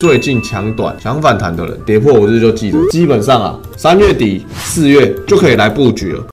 最近强短强反弹的人，跌破五日就记得，基本上啊，三月底四月就可以来布局了。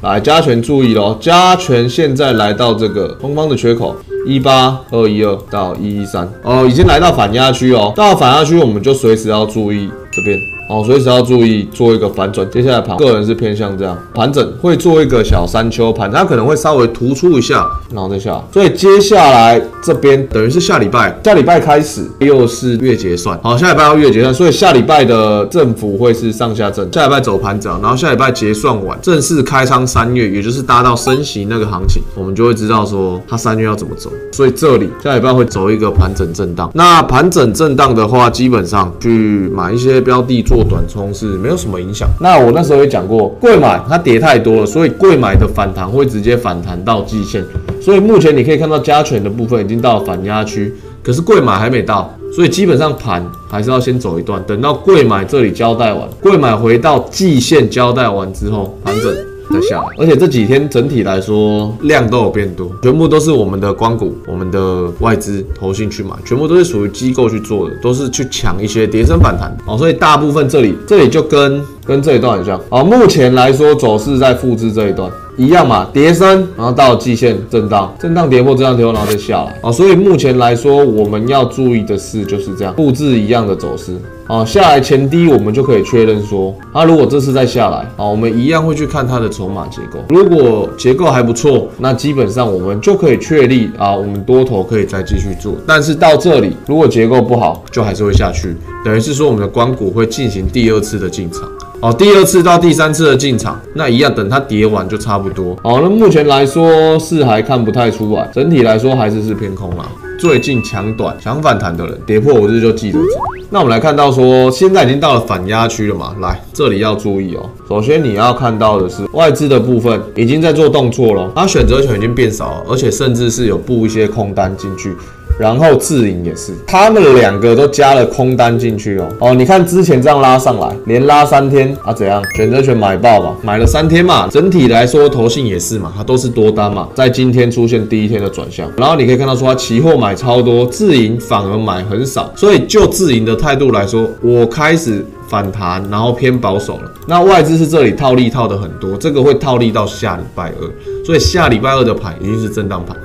来加权注意喽，加权现在来到这个空方的缺口一八二一二到一一三哦，已经来到反压区哦，到反压区我们就随时要注意这边。哦，随时要注意做一个反转。接下来盘，个人是偏向这样盘整，会做一个小山丘盘，它可能会稍微突出一下，然后再下。所以接下来这边等于是下礼拜，下礼拜开始又是月结算。好，下礼拜要月结算，所以下礼拜的振幅会是上下证。下礼拜走盘整，然后下礼拜结算完，正式开仓三月，也就是搭到升息那个行情，我们就会知道说它三月要怎么走。所以这里下礼拜会走一个盘整震荡。那盘整震荡的话，基本上去买一些标的做。短冲是没有什么影响。那我那时候也讲过，贵买它跌太多了，所以贵买的反弹会直接反弹到季线。所以目前你可以看到加权的部分已经到了反压区，可是贵买还没到，所以基本上盘还是要先走一段，等到贵买这里交代完，贵买回到季线交代完之后，盘整。在下，而且这几天整体来说量都有变多，全部都是我们的光谷、我们的外资投信去买，全部都是属于机构去做的，都是去抢一些跌升反弹。哦，所以大部分这里这里就跟跟这一段很像啊。目前来说走势在复制这一段一样嘛，跌升，然后到季线震荡，震荡跌破，震荡跌破，然后再下来啊。所以目前来说我们要注意的是就是这样复制一样的走势。啊，下来前低，我们就可以确认说，它如果这次再下来，啊，我们一样会去看它的筹码结构。如果结构还不错，那基本上我们就可以确立啊，我们多头可以再继续做。但是到这里，如果结构不好，就还是会下去，等于是说我们的光谷会进行第二次的进场。哦，第二次到第三次的进场，那一样等它跌完就差不多。好，那目前来说是还看不太出来，整体来说还是是偏空啦。最近强短强反弹的人，跌破五日就记得走。那我们来看到说，现在已经到了反压区了嘛？来，这里要注意哦。首先你要看到的是外资的部分已经在做动作了，它选择权已经变少了，而且甚至是有布一些空单进去。然后自营也是，他们两个都加了空单进去哦。哦，你看之前这样拉上来，连拉三天啊，怎样？选择权买爆吧，买了三天嘛。整体来说，投信也是嘛，它都是多单嘛，在今天出现第一天的转向。然后你可以看到说，它期货买超多，自营反而买很少。所以就自营的态度来说，我开始反弹，然后偏保守了。那外资是这里套利套的很多，这个会套利到下礼拜二，所以下礼拜二的盘一定是震荡盘，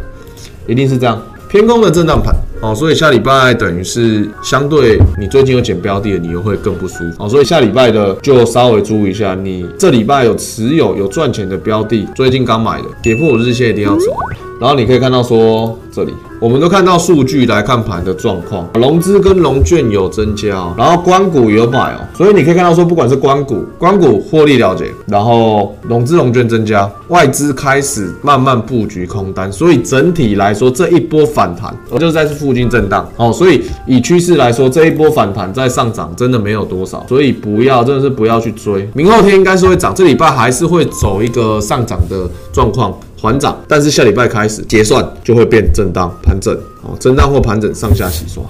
一定是这样。偏空的震荡盘哦，所以下礼拜等于是相对你最近有减标的，你又会更不舒服哦，所以下礼拜的就稍微注意一下，你这礼拜有持有有赚钱的标的，最近刚买的，跌破日线一定要走。然后你可以看到说，这里。我们都看到数据来看盘的状况，融资跟融券有增加，然后关股有买哦，所以你可以看到说，不管是关股、关股获利了结，然后融资融券增加，外资开始慢慢布局空单，所以整体来说这一波反弹，我就在这附近震荡。哦，所以以趋势来说，这一波反弹在上涨真的没有多少，所以不要真的是不要去追，明后天应该是会涨，这礼拜还是会走一个上涨的状况。缓涨，但是下礼拜开始结算就会变正震荡盘整哦，震荡或盘整上下洗刷。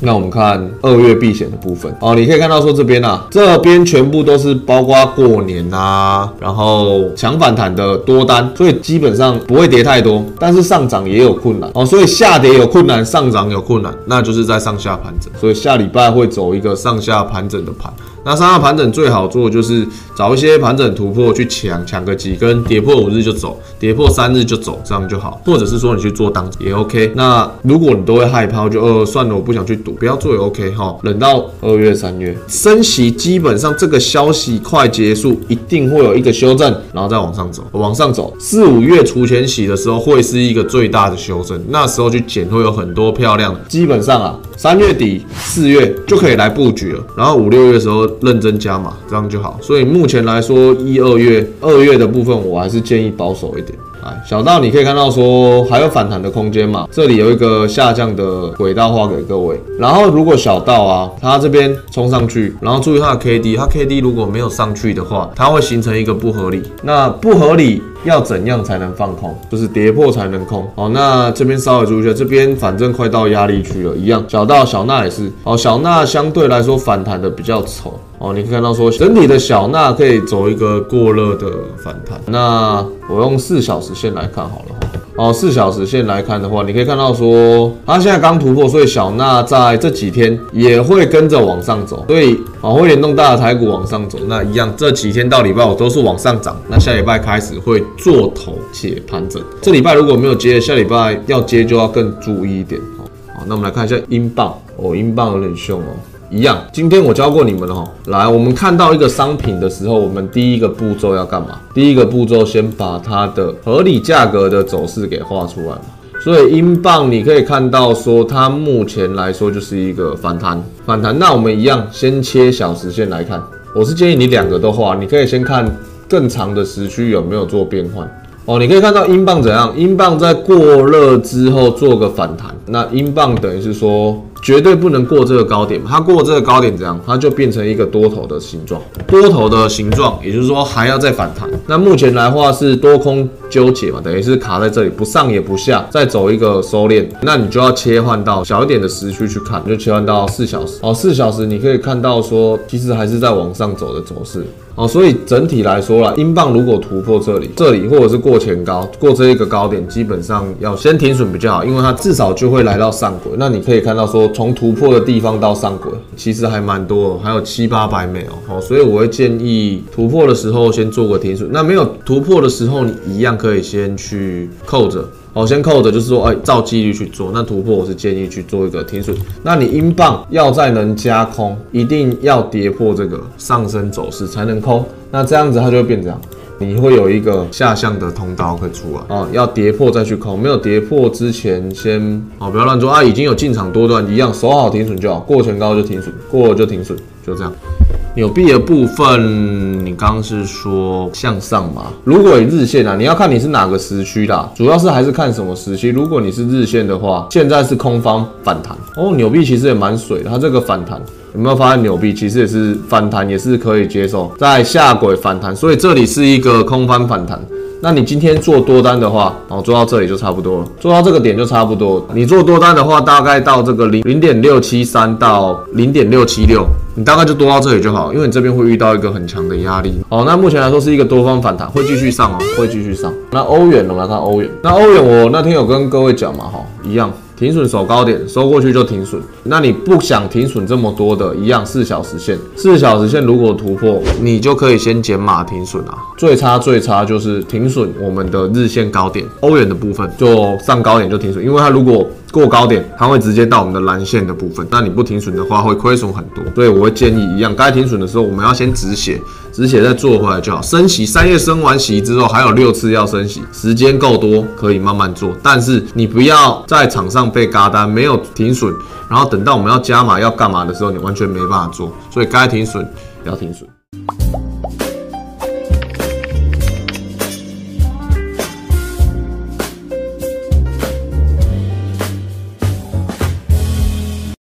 那我们看二月避险的部分哦，你可以看到说这边啊，这边全部都是包括过年啊，然后强反弹的多单，所以基本上不会跌太多，但是上涨也有困难哦，所以下跌有困难，上涨有困难，那就是在上下盘整，所以下礼拜会走一个上下盘整的盘。那上下盘整最好做就是找一些盘整突破去抢，抢个几根，跌破五日就走，跌破三日就走，这样就好。或者是说你去做当也 OK。那如果你都会害怕，就呃算了，我不想去赌，不要做也 OK 哈。等到二月三月升息，基本上这个消息快结束，一定会有一个修正，然后再往上走，往上走。四五月除前洗的时候会是一个最大的修正，那时候去捡会有很多漂亮的。基本上啊，三月底四月就可以来布局了，然后五六月的时候。认真加码，这样就好。所以目前来说，一二月、二月的部分，我还是建议保守一点。哎，小道你可以看到说还有反弹的空间嘛？这里有一个下降的轨道画给各位。然后如果小道啊，它这边冲上去，然后注意它的 K D，它 K D 如果没有上去的话，它会形成一个不合理。那不合理要怎样才能放空？就是跌破才能空。好，那这边稍微注意一下，这边反正快到压力区了，一样。小到小娜也是。好，小娜相对来说反弹的比较丑。哦，你可以看到说整体的小娜可以走一个过热的反弹。那我用四小时线来看好了。哦，四小时线来看的话，你可以看到说它现在刚突破，所以小纳在这几天也会跟着往上走。所以啊，会联动大的台股往上走，那一样这几天到礼拜五都是往上涨。那下礼拜开始会做头且盘整。这礼拜如果没有接，下礼拜要接就要更注意一点。好，那我们来看一下英镑。哦，英镑有点凶哦。一样，今天我教过你们了哈。来，我们看到一个商品的时候，我们第一个步骤要干嘛？第一个步骤先把它的合理价格的走势给画出来嘛。所以英镑你可以看到说，它目前来说就是一个反弹，反弹。那我们一样先切小时线来看。我是建议你两个都画，你可以先看更长的时区有没有做变换。哦，你可以看到英镑怎样？英镑在过热之后做个反弹，那英镑等于是说。绝对不能过这个高点，它过这个高点怎样？它就变成一个多头的形状，多头的形状，也就是说还要再反弹。那目前来话是多空纠结嘛，等于是卡在这里，不上也不下，再走一个收敛。那你就要切换到小一点的时区去看，就切换到四小时。哦，四小时你可以看到说，其实还是在往上走的走势。哦，所以整体来说啦，英镑如果突破这里，这里或者是过前高，过这一个高点，基本上要先停损比较好，因为它至少就会来到上轨。那你可以看到说。从突破的地方到上轨，其实还蛮多，还有七八百美哦。好，所以我会建议突破的时候先做个停损。那没有突破的时候，你一样可以先去扣着。好，先扣着，就是说，哎，照纪律去做。那突破我是建议去做一个停损。那你英镑要再能加空，一定要跌破这个上升走势才能空。那这样子它就会变这样。你会有一个下降的通道会出来啊，要跌破再去空，没有跌破之前先哦，不要乱做啊，已经有进场多段一样，守好停损就好，过前高就停损，过了就停损，就这样。扭币的部分，你刚刚是说向上嘛？如果以日线啊，你要看你是哪个时区啦，主要是还是看什么时期。如果你是日线的话，现在是空方反弹哦，纽币其实也蛮水的，它这个反弹。有没有发现纽币其实也是反弹，也是可以接受，在下轨反弹，所以这里是一个空方反弹。那你今天做多单的话，哦，做到这里就差不多了，做到这个点就差不多。你做多单的话，大概到这个零零点六七三到零点六七六，你大概就多到这里就好，因为你这边会遇到一个很强的压力。哦，那目前来说是一个多方反弹，会继续上哦，会继续上。那欧元，我们来看欧元。那欧元，我那天有跟各位讲嘛，哈，一样。停损守高点，收过去就停损。那你不想停损这么多的，一样四小时线。四小时线如果突破，你就可以先减码停损啊。最差最差就是停损我们的日线高点，欧元的部分就上高点就停损，因为它如果过高点，它会直接到我们的蓝线的部分。那你不停损的话，会亏损很多。所以我会建议一样，该停损的时候，我们要先止血，止血再做回来就好。升息三月升完息之后，还有六次要升息，时间够多，可以慢慢做。但是你不要在场上被嘎单，没有停损，然后等到我们要加码要干嘛的时候，你完全没办法做。所以该停损要停损。